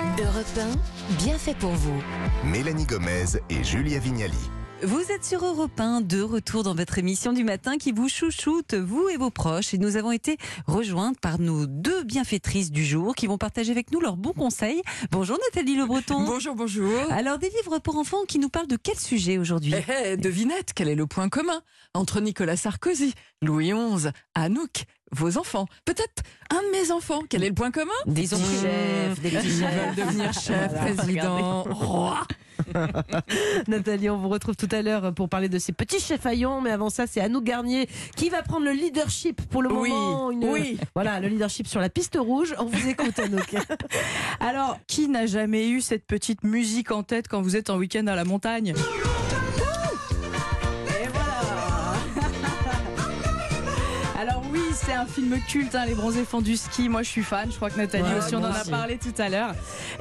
Europe 1, bien fait pour vous. Mélanie Gomez et Julia Vignali. Vous êtes sur Europe 1, de retour dans votre émission du matin qui vous chouchoute, vous et vos proches. Et nous avons été rejointes par nos deux bienfaitrices du jour qui vont partager avec nous leurs bons conseils. Bonjour Nathalie Le Breton. Bonjour, bonjour. Alors, des livres pour enfants qui nous parlent de quel sujet aujourd'hui? Eh, eh, devinette, quel est le point commun entre Nicolas Sarkozy, Louis XI, Anouk, vos enfants Peut-être un de mes enfants. Quel est le point commun? Des chefs, des Ils petits chefs. veulent devenir chef, Voilà, président, roi. Nathalie, on vous retrouve tout à l'heure pour parler de ces petits chefs haillons. Mais avant ça, c'est Anouk Garnier qui va prendre le leadership pour le Oui, moment. Une- oui. Voilà, le leadership sur la piste rouge. On vous écoute, Anouk. Alors, qui n'a jamais eu cette petite musique en tête quand vous êtes en week-end à la montagne? C'est un film culte, hein, Les Bronzés font du ski. Moi, je suis fan. Je crois que Nathalie Ouais, aussi, on en a aussi. parlé tout à l'heure.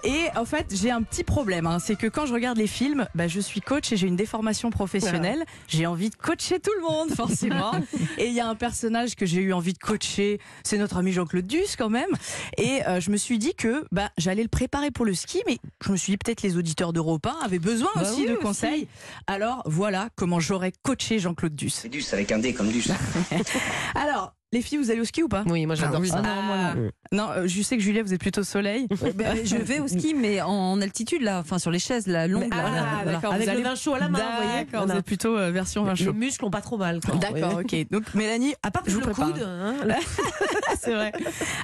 Et en fait, j'ai un petit problème. hein, c'est que quand je regarde les films, bah, je suis coach et j'ai une déformation professionnelle. J'ai envie de coacher tout le monde, forcément. et il y a un personnage que j'ai eu envie de coacher. C'est notre ami Jean-Claude Duss, quand même. Et euh, je me suis dit que bah, j'allais le préparer pour le ski, mais je me suis dit peut-être les auditeurs d'Europe 1 avaient besoin Bah aussi oui, de aussi. conseils. Alors voilà comment j'aurais coaché Jean-Claude Duss. C'est Duss avec un D comme Duss. Alors, les filles, vous allez au ski ou pas? Oui, moi j'adore Ah oui. ça. Ah non, moi non. Non, euh, je sais que Julia, vous êtes plutôt soleil. Ben, je vais au ski, mais en altitude, là, enfin sur les chaises, la longue. là, Ah, voilà. d'accord. Avec vous le allez- vin chaud à la main, vous voyez. D'accord, vous êtes plutôt euh, version vin Les chaud. muscles ont pas trop mal. D'accord, Oui. ok. Donc Mélanie, À part je vous le prépare. coude. hein. C'est vrai.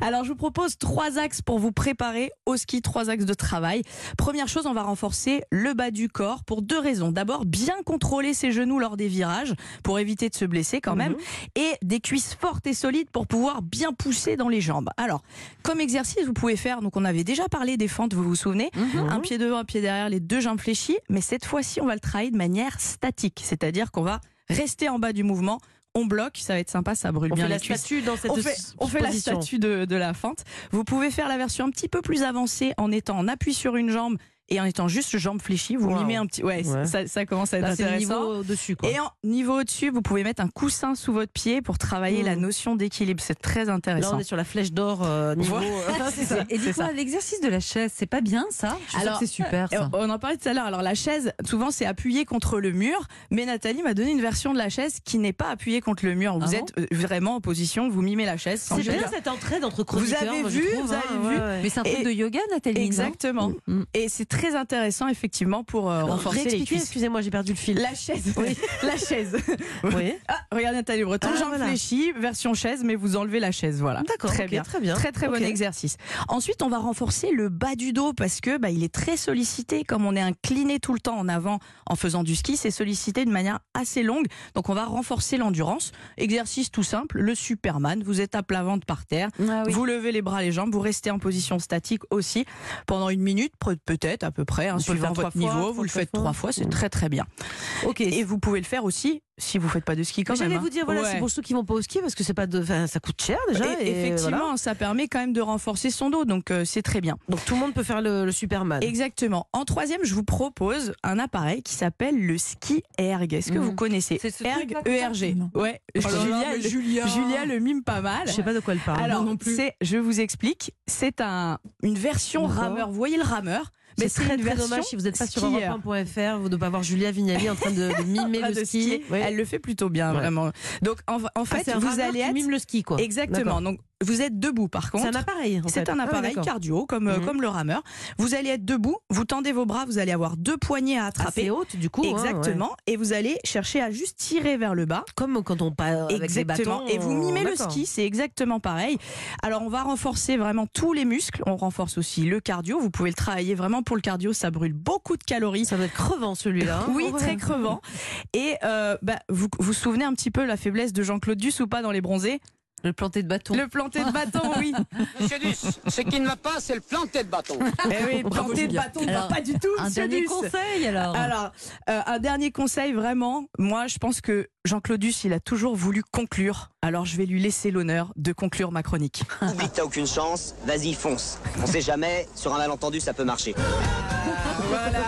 Alors, je vous propose trois axes pour vous préparer au ski, trois axes de travail. Première chose, on va renforcer le bas du corps pour deux raisons. D'abord, bien contrôler ses genoux lors des virages pour éviter de se blesser quand même. Et des cuisses fortes et solides pour pouvoir bien pousser dans les jambes. Alors, comme exercice, vous pouvez faire, donc on avait déjà parlé des fentes, vous vous souvenez Un pied devant, un pied derrière, les deux jambes fléchies. Mais cette fois-ci, on va le travailler de manière statique. C'est-à-dire qu'on va rester en bas du mouvement. On bloque, ça va être sympa, ça brûle On bien fait les la cuisses statue dans cette on fait, on fait la statue de, de la fente. Vous pouvez faire la version un petit peu plus avancée en étant en appui sur une jambe et en étant juste jambe fléchie. Vous Wow. mimez un petit. Ouais, Ouais. Ça, ça commence à être Là, intéressant. niveau au-dessus. quoi. Et en niveau au-dessus, vous pouvez mettre un coussin sous votre pied pour travailler Mmh. la notion d'équilibre. C'est très Là, intéressant. on est sur la flèche d'or euh, niveau. Euh, ça. Et C'est dis quoi, ça. l'exercice de la chaise, c'est pas bien ça? Je Alors, c'est super ça. On en parlait tout à l'heure. Alors la chaise, souvent c'est appuyé contre le mur, mais Nathalie m'a donné une version de la chaise qui n'est pas appuyée contre le mur. Vous Ah êtes euh, vraiment en position, vous mimez la chaise. C'est bien cette entraide entre Vous avez moi, vu, trouve, vous hein, avez vu. ouais, ouais. Mais c'est un truc de yoga, Nathalie Exactement. Mm. Et c'est très intéressant effectivement pour euh, renforcer les cuisses. excusez-moi, j'ai perdu le fil. La chaise. la chaise. Oui. Ah, regarde Nathalie Breton, Ah, jambes voilà. version chaise, mais vous enlevez la chaise, voilà. D'accord, Très bien. très bien. Très très bon exercice. Ensuite, on va renforcer le bas du dos parce que bah, il est très sollicité. Comme on est incliné tout le temps en avant en faisant du ski, c'est sollicité de manière assez longue. Donc, on va renforcer l'endurance. Exercice tout simple, le Superman. Vous êtes à plat ventre par terre. Ah oui. Vous levez les bras, les jambes, vous restez en position statique aussi pendant une minute, peut-être à peu près, hein, suivant votre niveau. Vous le faites trois fois, c'est très très bien. Ok. Et vous pouvez le faire aussi si vous faites pas de ski quand Mais même. J'allais hein. vous dire, voilà, Ouais. c'est pour ceux qui vont pas au ski parce que c'est pas de, enfin, ça coûte cher déjà. Et- et effectivement, voilà. ça permet quand même de renforcer son dos, donc euh, c'est très bien. Donc tout le monde peut faire le, le Superman. Exactement. En troisième, je vous propose un appareil qui s'appelle le ski erg. Est-ce que Mhm. vous connaissez ce Erg, ça ERG. Non. Ouais. Oh Julia, le- Julia le mime pas mal. Je sais pas de quoi elle parle. Alors, non plus. c'est, je vous explique, c'est un, une version rameur. Vous voyez le rameur? Mais c'est très une très version dommage si vous n'êtes pas sur europe1.fr, vous ne pas voir Julia Vignali en train de, de mimer le de ski. ski. Oui. Elle le fait plutôt bien, Ouais. vraiment. Donc, en, en fait, vous allez être. mime le ski quoi. Exactement. Donc, vous êtes debout, par contre. C'est un appareil. C'est un Ah appareil cardio, comme, euh, Mhm. comme le rameur. Vous allez être debout, vous tendez vos bras, vous allez avoir deux poignées à attraper. Assez haute du coup. hein, Exactement. ouais. Et vous allez chercher à juste tirer vers le bas. Comme quand on part avec des Exactement. bâtons. Et vous mimez le ski, c'est exactement pareil. Alors on va renforcer vraiment tous les muscles. On renforce aussi le cardio. Vous pouvez le travailler vraiment pour le cardio. Ça brûle beaucoup de calories. Ça doit être crevant celui-là. hein. Oui, très crevant. Et euh, bah, vous vous souvenez un petit peu la faiblesse de Jean-Claude Duss ou pas dans Les Bronzés? Le planté de bâton. Le planté de bâton, oui. Monsieur Duss, ce qui ne va pas, c'est le planté de bâton. Eh oui, Bravo, planté de bâton ne va pas du tout. Un monsieur dernier Duss. conseil alors. Alors, euh, un dernier conseil, vraiment. Moi, je pense que Jean-Claude Duss, il a toujours voulu conclure. Alors, je vais lui laisser l'honneur de conclure ma chronique. Oublie que t'as aucune chance, vas-y, fonce. On sait jamais, sur un malentendu, ça peut marcher. Voilà.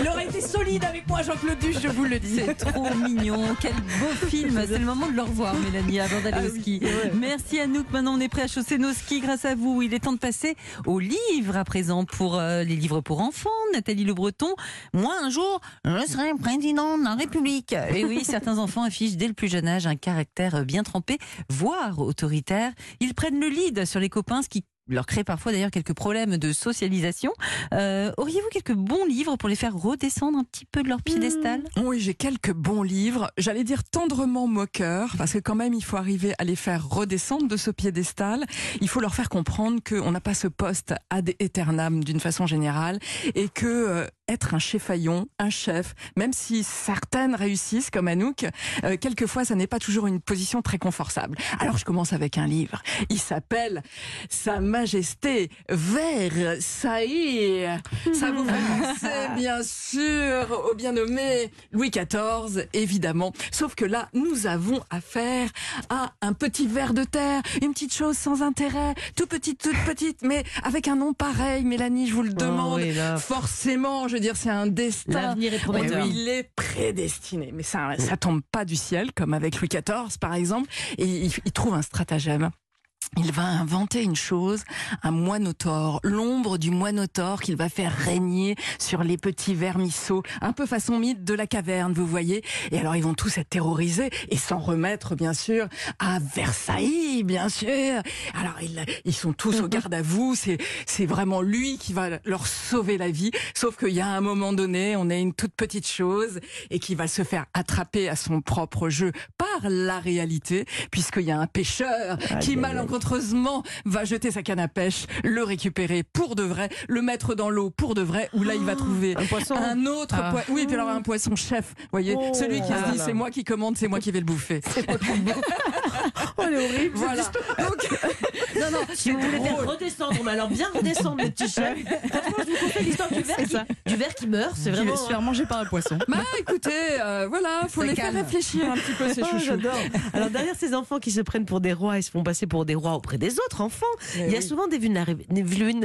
Il aurait été solide avec moi, Jean-Claude Duss, je vous le dis. C'est trop mignon. Quel beau film. C'est le moment de le revoir, Mélanie, avant d'aller Ah au oui. ski. ski. Merci Anouk. Maintenant, on est prêt à chausser nos skis grâce à vous. Il est temps de passer aux livres à présent pour euh, les livres pour enfants. Nathalie Le Breton. Moi, un jour, je serai président de la République. Et oui, certains enfants affichent dès le plus jeune âge un caractère bien trempé, voire autoritaire. Ils prennent le lead sur les copains, ce qui leur crée parfois d'ailleurs quelques problèmes de socialisation. Euh, Auriez-vous quelques bons livres pour les faire redescendre un petit peu de leur piédestal Oui, j'ai quelques bons livres. J'allais dire tendrement moqueurs, parce que quand même, il faut arriver à les faire redescendre de ce piédestal. Il faut leur faire comprendre qu'on n'a pas ce poste ad aeternam d'une façon générale et que euh, être un chefaillon, un chef, même si certaines réussissent comme Anouk, euh, quelquefois ça n'est pas toujours une position très confortable. Alors je commence avec un livre. Il s'appelle Sa Majesté Versailles. Ça vous fait penser bien sûr au bien nommé Louis XIV, évidemment. Sauf que là, nous avons affaire à un petit ver de terre, une petite chose sans intérêt, tout petite, toute petite, mais avec un nom pareil, Mélanie, je vous le demande. oui, là. Forcément, je veux dire, c'est un destin. L'avenir est prometteur. Oui, il est prédestiné. Mais ça, ça tombe pas du ciel, comme avec Louis XIV, par exemple. Et il, il trouve un stratagème. Il va inventer une chose, un moinotaure, l'ombre du moinotaure qu'il va faire régner sur les petits vermisseaux, un peu façon mythe de la caverne, vous voyez. Et alors ils vont tous être terrorisés et s'en remettre, bien sûr, à Versailles, bien sûr. Alors ils, ils sont tous au garde à vous, c'est, c'est vraiment lui qui va leur sauver la vie. Sauf qu'il y a un moment donné, on est une toute petite chose et qui va se faire attraper à son propre jeu par la réalité, puisqu'il y a un pêcheur qui malencontreusement va jeter sa canne à pêche, le récupérer pour de vrai, le mettre dans l'eau pour de vrai, où là il va trouver Un poisson un autre Ah. poisson. Oui, puis alors un poisson chef, voyez, Oh. celui qui Ah se dit c'est moi qui commande, c'est moi qui vais le bouffer. Oh, elle est horrible. Voilà. Donc, Non, non, si vous voulez faire redescendre, mais alors bien redescendre le petit chef. Franchement, je vous conseille l'histoire du verre qui, du verre qui meurt. C'est Qui vraiment. va se faire manger par un poisson. bah écoutez, euh, voilà, faut les calme. faire réfléchir un petit peu ces Oh, chouchous. j'adore. Alors derrière ces enfants qui se prennent pour des rois et se font passer pour des rois auprès des autres enfants, Eh il y a oui. souvent des, vulnéra- des vulné-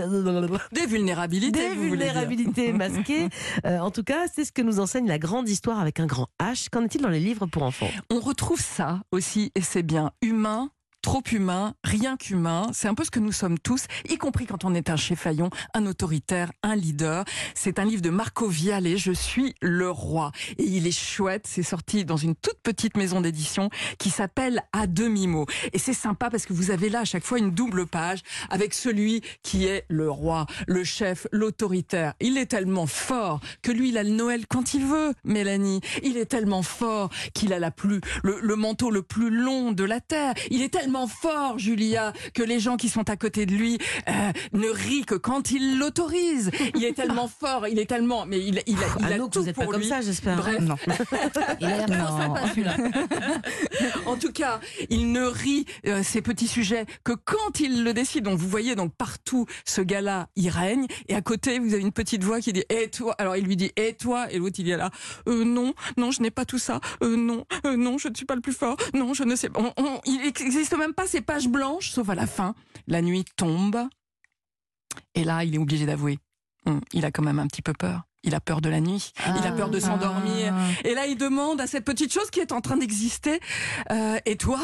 Des vulnérabilités. des vous vulnérabilités masquées. Euh, en tout cas, c'est ce que nous enseigne la grande histoire avec un grand H. Qu'en est-il dans les livres pour enfants? On retrouve ça aussi, et c'est bien, humain. Trop humain, rien qu'humain. C'est un peu ce que nous sommes tous, y compris quand on est un chefaillon, un autoritaire, un leader. C'est un livre de Marco Viallet, Je suis le roi. Et il est chouette. C'est sorti dans une toute petite maison d'édition qui s'appelle À demi-mot. Et c'est sympa parce que vous avez là à chaque fois une double page avec celui qui est le roi, le chef, l'autoritaire. Il est tellement fort que lui, il a le Noël quand il veut, Mélanie. Il est tellement fort qu'il a la plus, le, le manteau le plus long de la terre. Il est tellement fort, Julia, que les gens qui sont à côté de lui euh, ne rient que quand il l'autorise. Il est tellement fort, il est tellement, mais il, il, a- il a Anouk, tout vous n'êtes pas pour comme lui. ça, j'espère. Bref. Non. Il a l'air trop sympa celui-là. En tout cas, il ne rit euh, ces petits sujets que quand il le décide. Donc vous voyez, donc partout, ce gars-là, il règne. Et à côté, vous avez une petite voix qui dit "Et toi Alors il lui dit "Et toi Et l'autre il est là euh, "Non, non, je n'ai pas tout ça. Euh, non, euh, non, je ne suis pas le plus fort. Non, je ne sais pas. On- on- il même pas ces pages blanches, sauf à la fin. La nuit tombe. Et là, il est obligé d'avouer. Hum, il a quand même un petit peu peur. Il a peur de la nuit. Il a peur de s'endormir. Et là, il demande à cette petite chose qui est en train d'exister, euh, et toi?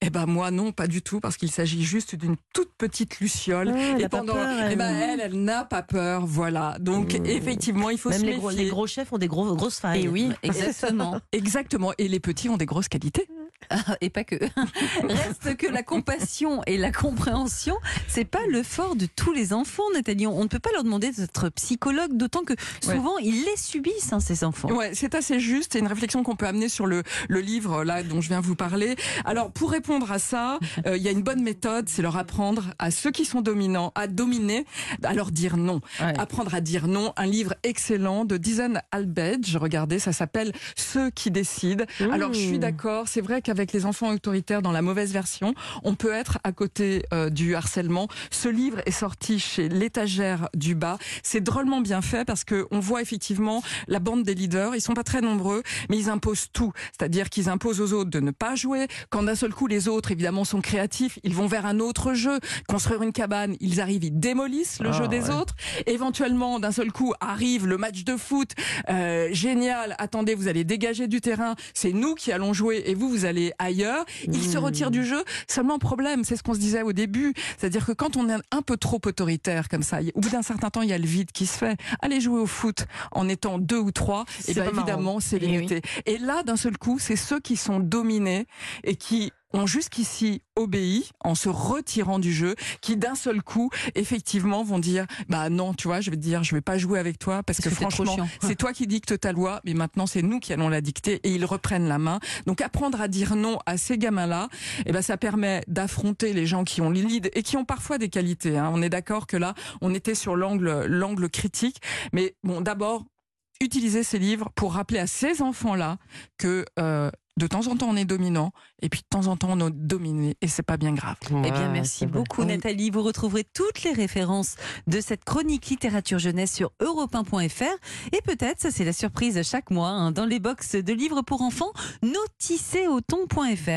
Eh ben moi non, pas du tout, parce qu'il s'agit juste d'une toute petite luciole. Ah, et a pas peur, elle. eh ben elle, elle n'a pas peur, voilà. Donc Mmh. effectivement, il faut Même se les gros, méfier. les gros chefs ont des gros, grosses failles. Et oui, exactement. Exactement. Et les petits ont des grosses qualités. Et pas que. Reste que la compassion et la compréhension, c'est pas le fort de tous les enfants, Nathalie. On ne peut pas leur demander d'être psychologue, d'autant que souvent ils les subissent, hein, ces enfants. Ouais, c'est assez juste. C'est une réflexion qu'on peut amener sur le, le livre là dont je viens vous parler. Alors pour répondre à ça, euh, il y a une bonne méthode, c'est leur apprendre à ceux qui sont dominants à dominer, à leur dire non. Ouais. Apprendre à dire non. Un livre excellent de Dizan Albedge. Regardez, ça s'appelle Ceux qui décident. Alors je suis d'accord. C'est vrai qu'avec les enfants autoritaires dans la mauvaise version, on peut être à côté euh, du harcèlement. Ce livre est sorti chez l'étagère du bas. C'est drôlement bien fait parce que on voit effectivement la bande des leaders. Ils sont pas très nombreux, mais ils imposent tout. C'est-à-dire qu'ils imposent aux autres de ne pas jouer. Quand d'un seul coup les autres, évidemment, sont créatifs, ils vont vers un autre jeu. Construire une cabane, ils arrivent, ils démolissent le Ah, jeu des ouais. autres. Éventuellement, d'un seul coup, arrive le match de foot. Euh, génial. Attendez, vous allez dégager du terrain. C'est nous qui allons jouer et vous, vous allez aller ailleurs. Ils se Mmh. retirent du jeu. Seulement problème, c'est ce qu'on se disait au début, c'est-à-dire que quand on est un peu trop autoritaire comme ça, au bout d'un certain temps, il y a le vide qui se fait. Aller jouer au foot en étant deux ou trois, et C'est bien évidemment, c'est Eh oui. limité. Et là, d'un seul coup, c'est ceux qui sont dominés et qui ont jusqu'ici obéi en se retirant du jeu, qui d'un seul coup, effectivement, vont dire, bah non, tu vois, je vais te dire, je vais pas jouer avec toi parce, Parce que, franchement, c'est toi qui dictes ta loi, mais maintenant c'est nous qui allons la dicter et ils reprennent la main. Donc apprendre à dire non à ces gamins-là, eh ben ça permet d'affronter les gens qui ont les leads et qui ont parfois des qualités. hein. On est d'accord que là, on était sur l'angle l'angle critique, mais bon, d'abord utiliser ces livres pour rappeler à ces enfants-là que euh, de temps en temps on est dominant et puis de temps en temps on est dominé et c'est pas bien grave. Eh bien, merci vrai. beaucoup, Nathalie. Vous retrouverez toutes les références de cette chronique littérature jeunesse sur europe1.fr. Et peut-être, ça c'est la surprise chaque mois, hein, dans les box de livres pour enfants, noticéauton.fr.